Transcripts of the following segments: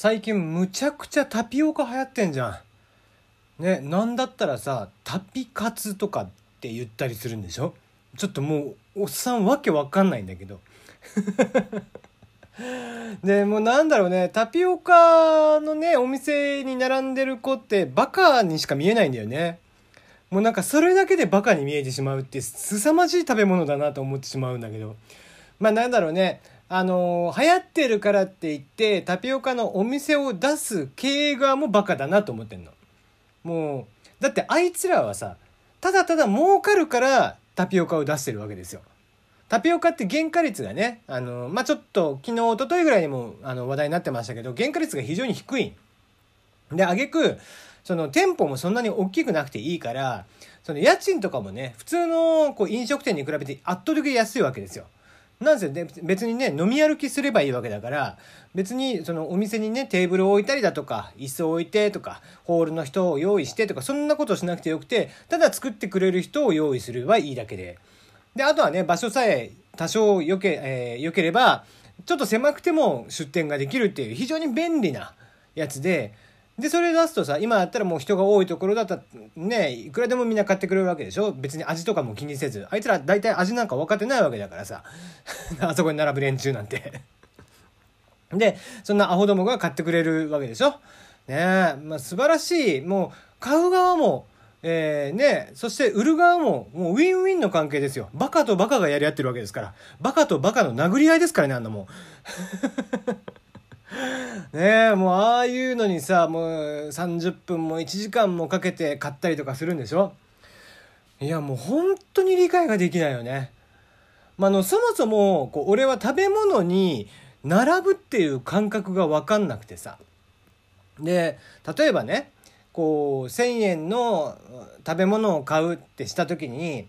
最近むちゃくちゃタピオカ流行ってんじゃん。ね、なんだったらさ、タピカツとかって言ったりするんでしょ？ちょっともう、おっさんわけわかんないんだけど。で、もうなんだろうね、タピオカのね、お店に並んでる子ってバカにしか見えないんだよね。もうなんかそれだけでバカに見えてしまうって凄まじい食べ物だなと思ってしまうんだけど。まあなんだろうね。あの、流行ってるからって言ってタピオカのお店を出す経営側もバカだなと思ってんの。もう、だってあいつらはさ、ただただ儲かるからタピオカを出してるわけですよ。タピオカって原価率がね、あの、まあ、ちょっと昨日、一昨日ぐらいにもあの話題になってましたけど、原価率が非常に低い。で、あげく、その店舗もそんなに大きくなくていいから、その家賃とかもね、普通のこう飲食店に比べて圧倒的に安いわけですよ。なんせね別にね、飲み歩きすればいいわけだから、別にそのお店にね、テーブルを置いたりだとか、椅子を置いてとか、ホールの人を用意してとか、そんなことしなくてよくて、ただ作ってくれる人を用意すればいいだけで。で、あとはね、場所さえ多少良け、えー、良ければ、ちょっと狭くても出店ができるっていう非常に便利なやつで、で、それ出すとさ、今だったらもう人が多いところだったら、ね、いくらでもみんな買ってくれるわけでしょ？別に味とかも気にせず。あいつら大体味なんか分かってないわけだからさ。あそこに並ぶ連中なんてで、そんなアホどもが買ってくれるわけでしょ？ねえ、まあ素晴らしい。もう、買う側も、えー、ねそして売る側も、もうウィンウィンの関係ですよ。バカとバカがやり合ってるわけですから。バカとバカの殴り合いですからね、あんなもん。ねえ、もうああいうのにさ、もう30分も1時間もかけて買ったりとかするんでしょ？いや、もう本当に理解ができないよね。まあ、の、そもそも、こう、俺は食べ物に並ぶっていう感覚がわかんなくてさ。で、例えばね、こう、1000円の食べ物を買うってした時に、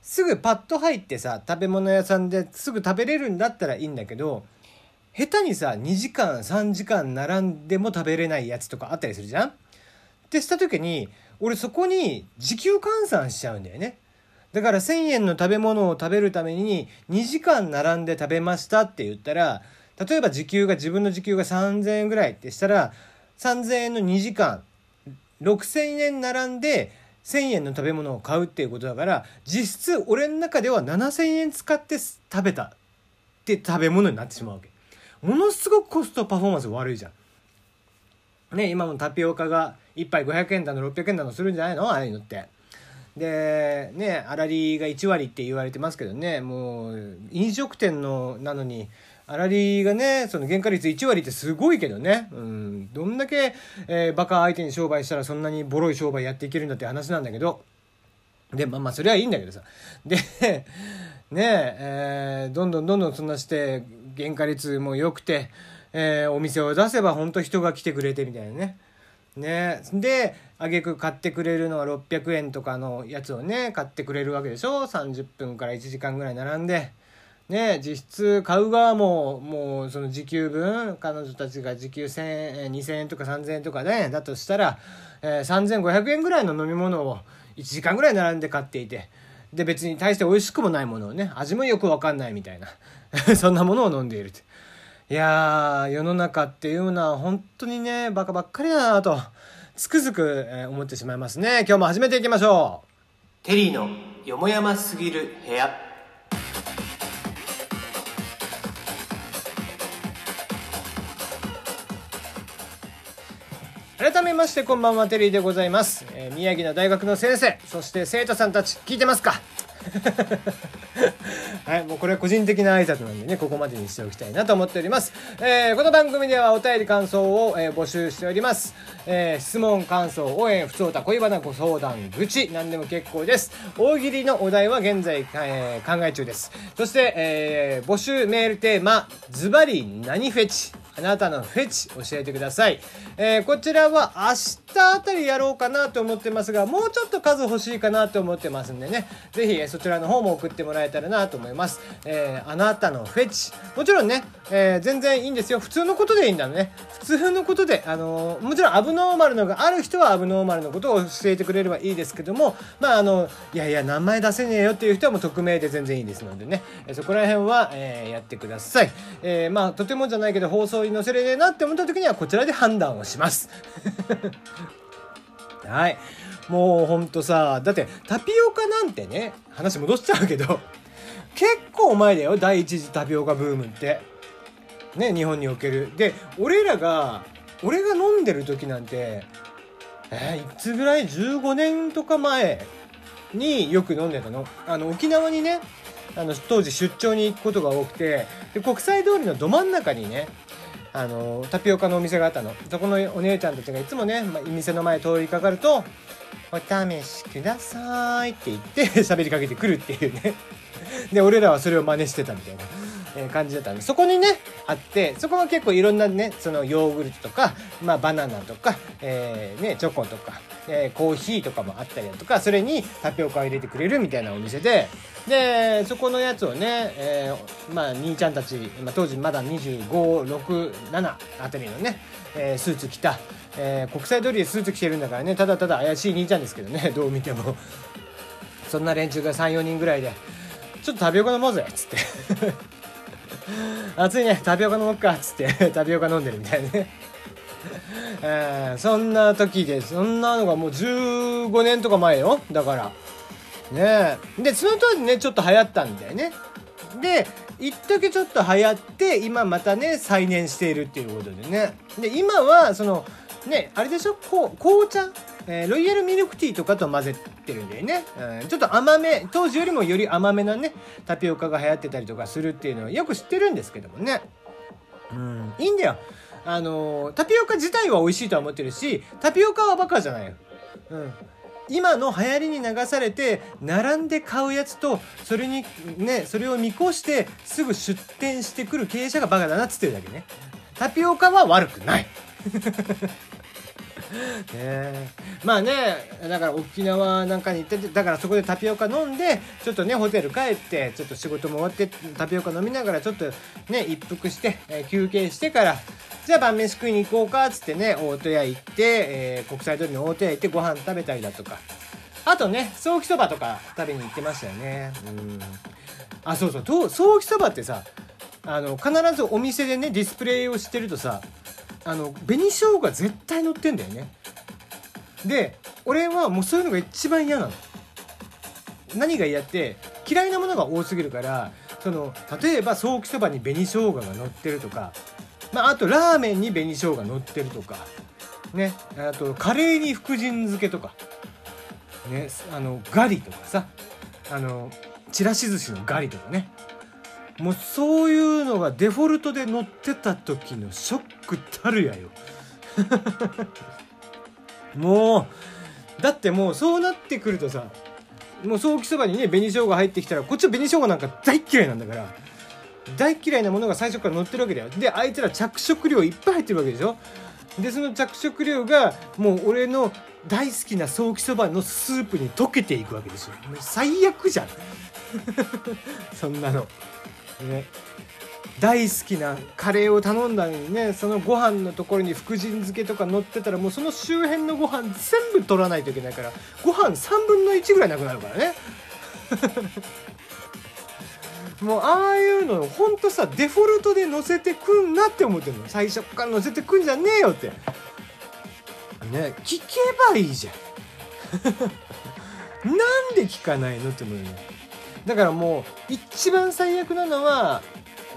すぐパッと入ってさ、食べ物屋さんですぐ食べれるんだったらいいんだけど、下手にさ2時間3時間並んでも食べれないやつとかあったりするじゃん？ってした時に俺そこに時給換算しちゃうんだよねだから1,000円の食べ物を食べるために2時間並んで食べましたって言ったら例えば時給が自分の時給が3,000円ぐらいってしたら3,000円の2時間6,000円並んで1,000円の食べ物を買うっていうことだから実質俺の中では7,000円使って食べたって食べ物になってしまうわけ。ものすごくコストパフォーマンス悪いじゃん。ね、今もタピオカが1杯500円だの600円だのするんじゃないの？ああいうのって。で、ね、粗利が1割って言われてますけどね、もう、飲食店の、なのに、粗利がね、その原価率1割ってすごいけどね。うん。どんだけ、えー、バカ相手に商売したらそんなにボロい商売やっていけるんだって話なんだけど。で、まあまあ、それはいいんだけどさ。で、ねえー、どんどんどんどんそんなして、原価率も良くて、えー、お店を出せば本当人が来てくれてみたいなね。ねで、あげく買ってくれるのは600円とかのやつをね、買ってくれるわけでしょ ?30 分から1時間ぐらい並んで。ね実質買う側も、もうその時給分、彼女たちが時給1000円、2000円とか3000円とかね、だとしたら、えー、3500円ぐらいの飲み物を1時間ぐらい並んで買っていて、で別に大して美味しくもないものをね味もよく分かんないみたいな。そんなものを飲んでいると。いやー世の中っていうのは本当にねバカばっかりだなとつくづく思ってしまいますね。今日も始めていきましょう。テリーのよもやますぎる部屋。改めましてこんばんはテリーでございます、えー、宮城の大学の先生そして生徒さんたち聞いてますか？はい、もうこれは個人的な挨拶なんでね、ここまでにしておきたいなと思っております。えー、この番組ではお便り感想を、えー、募集しております。えー、質問、感想、応援、不調た恋バナご相談、愚痴、何でも結構です。大喜利のお題は現在、えー、考え中です。そして、えー、募集メールテーマ、ズバリ何フェチあなたのフェチ教えてください。えー、こちらは明日あたりやろうかなと思ってますが、もうちょっと数欲しいかなと思ってますんでね、ぜひそちらの方も送ってもらえたらなと思います。えー、あなたのフェチ。もちろんね、えー、全然いいんですよ。普通のことでいいんだね。普通のことで、あの、もちろんアブノーマルのがある人はアブノーマルのことを教えてくれればいいですけども、まああの、いやいや、名前出せねえよっていう人はもう匿名で全然いいですのでね、えそこら辺は、えやってください。えまあ、とてもじゃないけど放送に乗せれねえなって思った時にはこちらで判断をします。はい。もうほんとさだってタピオカなんてね話戻しちゃうけど結構前だよ第一次タピオカブームって。ね日本における。で俺らが俺が飲んでる時なんてえー、いつぐらい？15年とか前によく飲んでたの？あの沖縄にねあの当時出張に行くことが多くてで国際通りのど真ん中にねあのタピオカのお店があったのそこのお姉ちゃんたちがいつもね、ま、店の前通りかかると「お試しください」って言って 喋りかけてくるっていうねで俺らはそれを真似してたみたいな。え感じだったんでそこにねあってそこは結構いろんなねそのヨーグルトとか、まあ、バナナとか、えー、ね、チョコとか、えー、コーヒーとかもあったりだとかそれにタピオカを入れてくれるみたいなお店ででそこのやつをね、えー、まあ兄ちゃんたち、まあ、当時まだ2567あたりのね、えー、スーツ着た、えー、国際通りでスーツ着てるんだからねただただ怪しい兄ちゃんですけどね どう見ても。そんな連中が34人ぐらいで「ちょっとタピオカ飲もうぜ」っつって。暑いねタピオカ飲もうかっつって タピオカ飲んでるみたいなね。えー、そんな時でそんなのがもう15年とか前よ。だから。ねでその当時ねちょっと流行ったんだよね。で一時ちょっと流行って今またね再燃しているっていうことでね。で今はそのねあれでしょ？こう紅茶、えー、ロイヤルミルクティーとかと混ぜてるんだよね、うん、ちょっと甘め。当時よりもより甘めなねタピオカが流行ってたりとかするっていうのはよく知ってるんですけどもね。うん。いいんだよ。あのタピオカ自体は美味しいとは思ってるしタピオカはバカじゃないよ、うん、今の流行りに流されて並んで買うやつとそれにねそれを見越してすぐ出店してくる経営者がバカだなっつってるだけね。タピオカは悪くない。ねまあねだから沖縄なんかに行っててだからそこでタピオカ飲んでちょっとねホテル帰ってちょっと仕事も終わってタピオカ飲みながらちょっとね一服して、えー、休憩してからじゃあ晩飯食いに行こうかっつってね大戸屋行って、えー、国際通りの大戸屋行ってご飯食べたりだとか。あとねソーキそばとか食べに行ってましたよね。うん。あそうそうソーキそばってさあの必ずお店でねディスプレイをしてるとさあの紅生姜絶対乗ってんだよね。で俺はもうそういうのが一番嫌なの。何が嫌って嫌いなものが多すぎるからその例えばソーキそばに紅生姜が乗ってるとかまあ、あとラーメンに紅生姜乗ってるとかねあとカレーに福神漬けとかねあのガリとかさあのちらし寿司のガリとかね。もうそういうのがデフォルトで乗ってた時のショックたるやよ。もうだってもうそうなってくるとさもう早期そばにね紅生姜入ってきたらこっちは紅生姜なんか大嫌いなんだから大嫌いなものが最初から乗ってるわけだよ。であいつら着色料いっぱい入ってるわけでしょ。でその着色料がもう俺の大好きなソーキそばのスープに溶けていくわけですよ。最悪じゃん。そんなの。ね。大好きなカレーを頼んだのにねそのご飯のところに福神漬けとか乗ってたらもうその周辺のご飯全部取らないといけないからご飯3分の1ぐらいなくなるからね。もうああいうのほんとさデフォルトで載せてくんなって思ってるの。最初から載せてくんじゃねえよって。ね聞けばいいじゃん。なんで聞かないのって思うよだからもう一番最悪なのは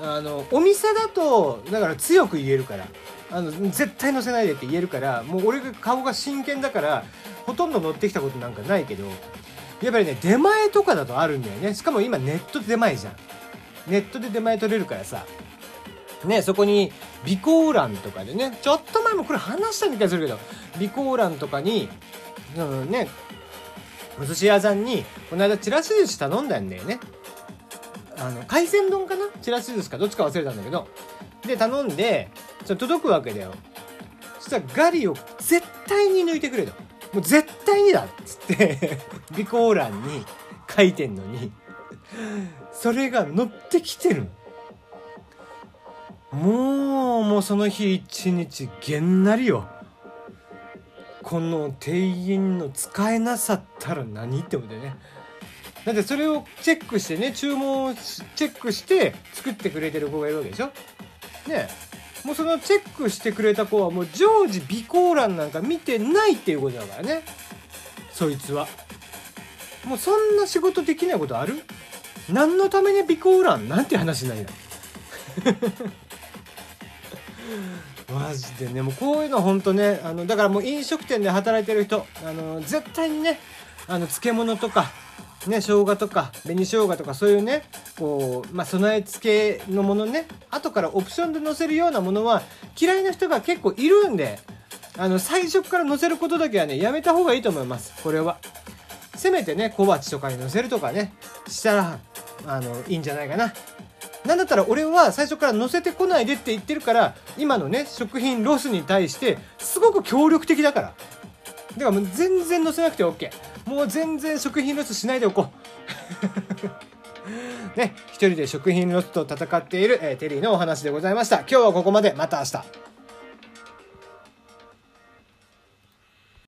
あのお店だとだから強く言えるから。あの絶対載せないでって言えるからもう俺が顔が真剣だからほとんど乗ってきたことなんかないけどやっぱりね出前とかだとあるんだよね。しかも今ネットで出前じゃん。ネットで出前取れるからさ。ねそこに備考欄とかでね。ちょっと前もこれ話した気がするけど備考欄とかにうんねお寿司屋さんにこの間ちらし寿司頼んだんだよね。あの海鮮丼かな？ちらし寿司かどっちか忘れたんだけど。で頼んでそれ届くわけだよ。そしたらガリを絶対に抜いてくれと。もう絶対にだっつって備考欄に書いてんのに。それが乗ってきてる。もうもうその日一日げんなりよ。この店員の使えなさったら何って思ってね。だってそれをチェックしてね注文をチェックして作ってくれてる子がいるわけでしょ？ねもうそのチェックしてくれた子はもう常時備考欄なんか見てないっていうことだからね。そいつは。もうそんな仕事できないことある？何のために備考欄？なんて話なんやマジでねもうこういうのほんとねあのだからもう飲食店で働いてる人あの絶対にねあの漬物とかね生姜とか紅生姜とかそういうねこう、まあ、備え付けのものね後からオプションで載せるようなものは嫌いな人が結構いるんであの最初から載せることだけはねやめた方がいいと思います。これは。せめてね小鉢とかに載せるとかねしたらあのいいんじゃないかな。なんだったら俺は最初から載せてこないでって言ってるから今のね食品ロスに対してすごく協力的だから。だからもう全然載せなくて OK もう全然食品ロスしないでおこう。ね一人で食品ロスと戦っている、えー、テリーのお話でございました。今日はここまで。また明日。